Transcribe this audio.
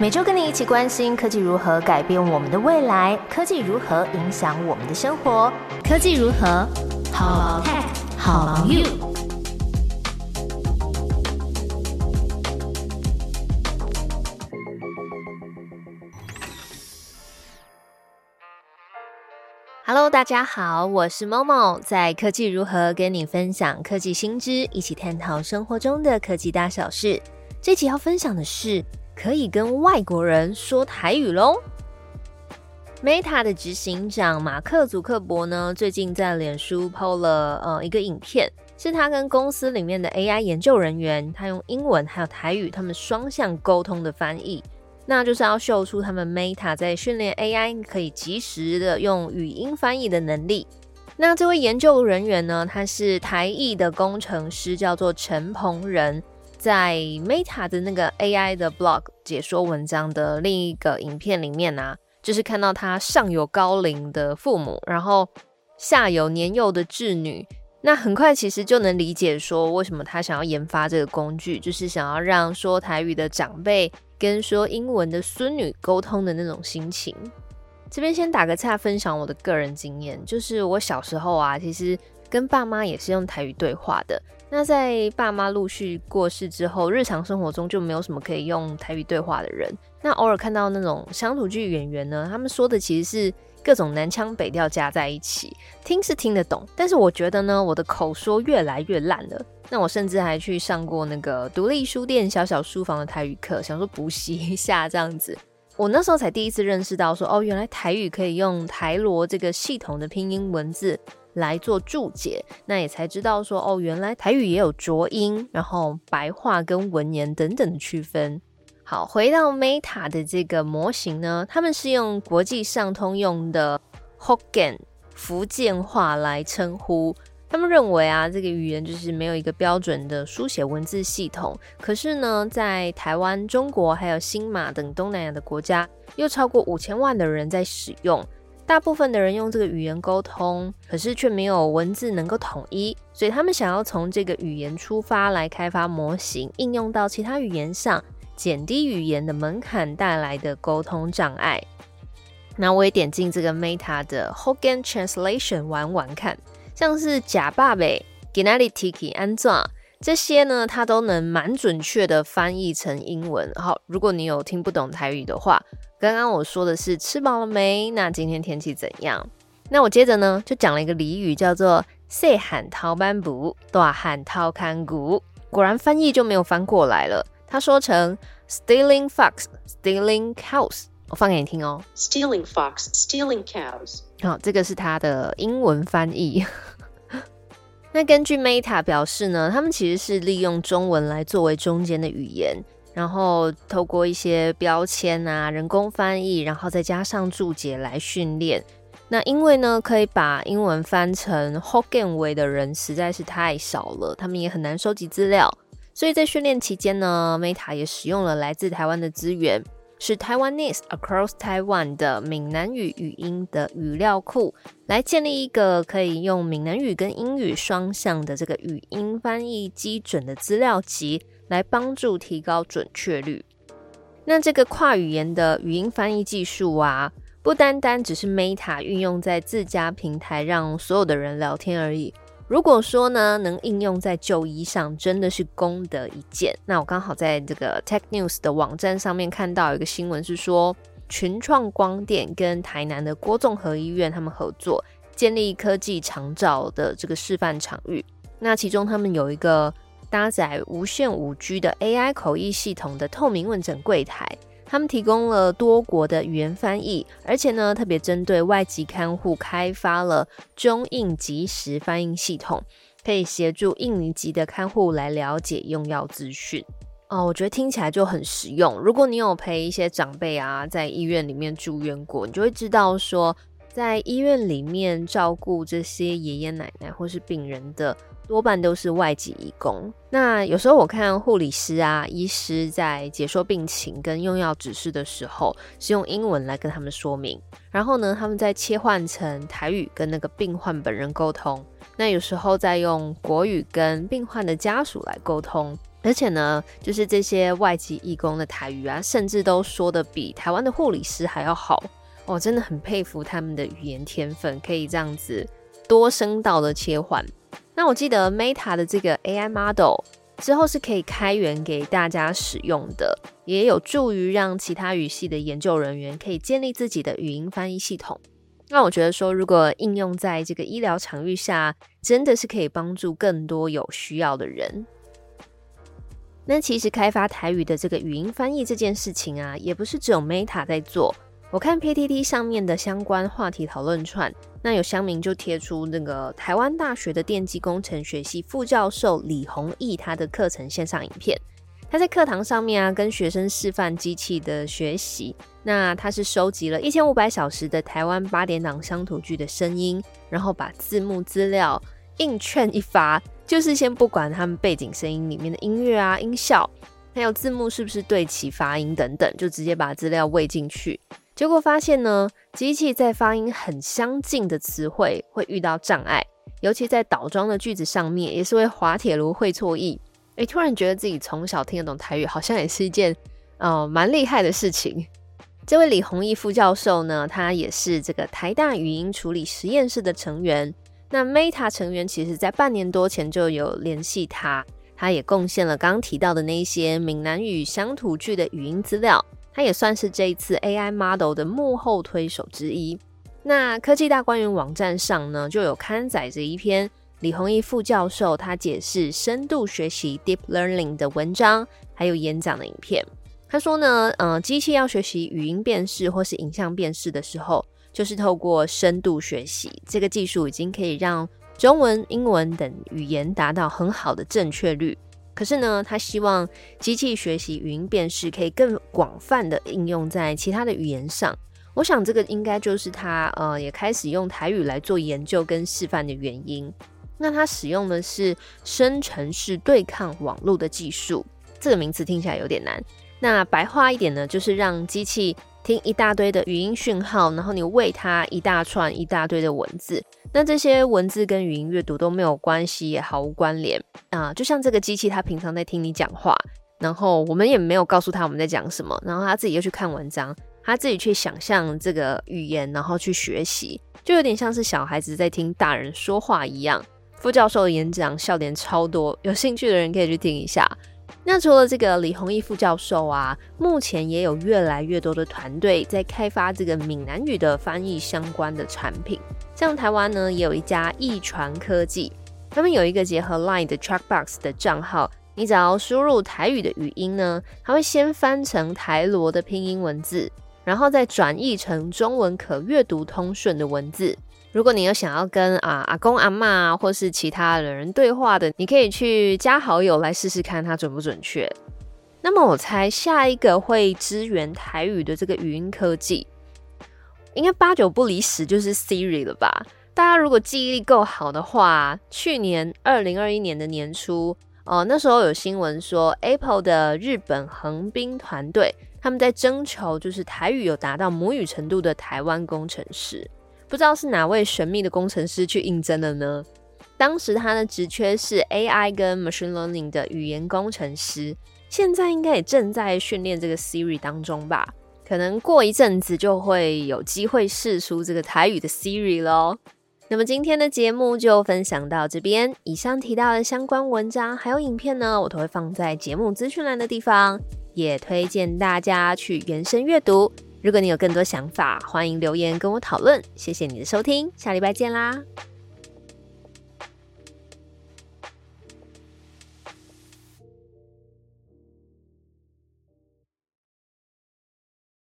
每周跟你一起关心科技如何改变我们的未来，科技如何影响我们的生活，科技如何好 tech 好 you。Hello，大家好，我是 Momo，在科技如何跟你分享科技新知，一起探讨生活中的科技大小事。这期要分享的是。可以跟外国人说台语喽。Meta 的执行长马克·祖克伯呢，最近在脸书 PO 了呃一个影片，是他跟公司里面的 AI 研究人员，他用英文还有台语，他们双向沟通的翻译，那就是要秀出他们 Meta 在训练 AI 可以及时的用语音翻译的能力。那这位研究人员呢，他是台艺的工程师，叫做陈鹏仁。在 Meta 的那个 AI 的 blog 解说文章的另一个影片里面呢，就是看到他上有高龄的父母，然后下有年幼的稚女，那很快其实就能理解说为什么他想要研发这个工具，就是想要让说台语的长辈跟说英文的孙女沟通的那种心情。这边先打个岔，分享我的个人经验，就是我小时候啊，其实跟爸妈也是用台语对话的。那在爸妈陆续过世之后，日常生活中就没有什么可以用台语对话的人。那偶尔看到那种乡土剧演员呢，他们说的其实是各种南腔北调加在一起，听是听得懂，但是我觉得呢，我的口说越来越烂了。那我甚至还去上过那个独立书店小小书房的台语课，想说补习一下这样子。我那时候才第一次认识到说，哦，原来台语可以用台罗这个系统的拼音文字。来做注解，那也才知道说哦，原来台语也有浊音，然后白话跟文言等等的区分。好，回到 Meta 的这个模型呢，他们是用国际上通用的 Hokkien 福建话来称呼。他们认为啊，这个语言就是没有一个标准的书写文字系统。可是呢，在台湾、中国还有新马等东南亚的国家，又超过五千万的人在使用。大部分的人用这个语言沟通，可是却没有文字能够统一，所以他们想要从这个语言出发来开发模型，应用到其他语言上，减低语言的门槛带来的沟通障碍。那我也点进这个 Meta 的 Hogan Translation 玩玩看，像是假爸呗、g e n a l i Tiki、安装这些呢，它都能蛮准确的翻译成英文。好，如果你有听不懂台语的话。刚刚我说的是吃饱了没？那今天天气怎样？那我接着呢就讲了一个俚语，叫做“细喊掏斑布，大喊掏看骨”。果然翻译就没有翻过来了。他说成 “stealing fox, stealing cows”。我放给你听哦，“stealing fox, stealing cows”。好，这个是它的英文翻译。那根据 Meta 表示呢，他们其实是利用中文来作为中间的语言。然后透过一些标签啊、人工翻译，然后再加上注解来训练。那因为呢，可以把英文翻成 Hokkien 为的人实在是太少了，他们也很难收集资料。所以在训练期间呢，Meta 也使用了来自台湾的资源，是 Taiwanese Across Taiwan 的闽南语语音的语料库，来建立一个可以用闽南语跟英语双向的这个语音翻译基准的资料集。来帮助提高准确率。那这个跨语言的语音翻译技术啊，不单单只是 Meta 运用在自家平台让所有的人聊天而已。如果说呢，能应用在就医上，真的是功德一件。那我刚好在这个 Tech News 的网站上面看到一个新闻，是说群创光电跟台南的郭综合医院他们合作，建立科技长照的这个示范场域。那其中他们有一个。搭载无线五 G 的 AI 口译系统的透明问诊柜台，他们提供了多国的语言翻译，而且呢，特别针对外籍看护开发了中印即时翻译系统，可以协助印尼籍的看护来了解用药资讯。哦，我觉得听起来就很实用。如果你有陪一些长辈啊，在医院里面住院过，你就会知道说，在医院里面照顾这些爷爷奶奶或是病人的。多半都是外籍义工。那有时候我看护理师啊、医师在解说病情跟用药指示的时候，是用英文来跟他们说明。然后呢，他们再切换成台语跟那个病患本人沟通。那有时候再用国语跟病患的家属来沟通。而且呢，就是这些外籍义工的台语啊，甚至都说的比台湾的护理师还要好。我真的很佩服他们的语言天分，可以这样子多声道的切换。那我记得 Meta 的这个 AI model 之后是可以开源给大家使用的，也有助于让其他语系的研究人员可以建立自己的语音翻译系统。那我觉得说，如果应用在这个医疗场域下，真的是可以帮助更多有需要的人。那其实开发台语的这个语音翻译这件事情啊，也不是只有 Meta 在做。我看 PTT 上面的相关话题讨论串，那有乡民就贴出那个台湾大学的电机工程学系副教授李宏毅他的课程线上影片。他在课堂上面啊，跟学生示范机器的学习。那他是收集了一千五百小时的台湾八点档乡土剧的声音，然后把字幕资料硬劝一发，就是先不管他们背景声音里面的音乐啊、音效，还有字幕是不是对齐发音等等，就直接把资料喂进去。结果发现呢，机器在发音很相近的词汇会遇到障碍，尤其在倒装的句子上面，也是会滑铁卢会错意。诶，突然觉得自己从小听得懂台语，好像也是一件呃蛮厉害的事情。这位李弘毅副教授呢，他也是这个台大语音处理实验室的成员。那 Meta 成员其实在半年多前就有联系他，他也贡献了刚提到的那些闽南语乡土剧的语音资料。他也算是这一次 AI model 的幕后推手之一。那科技大观园网站上呢，就有刊载着一篇李宏毅副教授他解释深度学习 Deep Learning 的文章，还有演讲的影片。他说呢，呃，机器要学习语音辨识或是影像辨识的时候，就是透过深度学习这个技术，已经可以让中文、英文等语言达到很好的正确率。可是呢，他希望机器学习语音辨识可以更广泛的应用在其他的语言上。我想这个应该就是他呃也开始用台语来做研究跟示范的原因。那他使用的是生成式对抗网络的技术，这个名词听起来有点难。那白话一点呢，就是让机器。听一大堆的语音讯号，然后你喂它一大串一大堆的文字，那这些文字跟语音阅读都没有关系，也毫无关联啊。就像这个机器，它平常在听你讲话，然后我们也没有告诉他我们在讲什么，然后他自己又去看文章，他自己去想象这个语言，然后去学习，就有点像是小孩子在听大人说话一样。副教授的演讲笑点超多，有兴趣的人可以去听一下。那除了这个李宏毅副教授啊，目前也有越来越多的团队在开发这个闽南语的翻译相关的产品。像台湾呢，也有一家易传科技，他们有一个结合 Line 的 Trackbox 的账号，你只要输入台语的语音呢，它会先翻成台罗的拼音文字，然后再转译成中文可阅读通顺的文字。如果你有想要跟啊阿公阿妈或是其他的人对话的，你可以去加好友来试试看它准不准确。那么我猜下一个会支援台语的这个语音科技，应该八九不离十就是 Siri 了吧？大家如果记忆力够好的话，去年二零二一年的年初，哦那时候有新闻说 Apple 的日本横滨团队他们在征求就是台语有达到母语程度的台湾工程师。不知道是哪位神秘的工程师去应征的呢？当时他的职缺是 AI 跟 Machine Learning 的语言工程师，现在应该也正在训练这个 Siri 当中吧？可能过一阵子就会有机会试出这个台语的 Siri 喽。那么今天的节目就分享到这边，以上提到的相关文章还有影片呢，我都会放在节目资讯栏的地方，也推荐大家去原声阅读。如果你有更多想法，欢迎留言跟我讨论。谢谢你的收听，下礼拜见啦！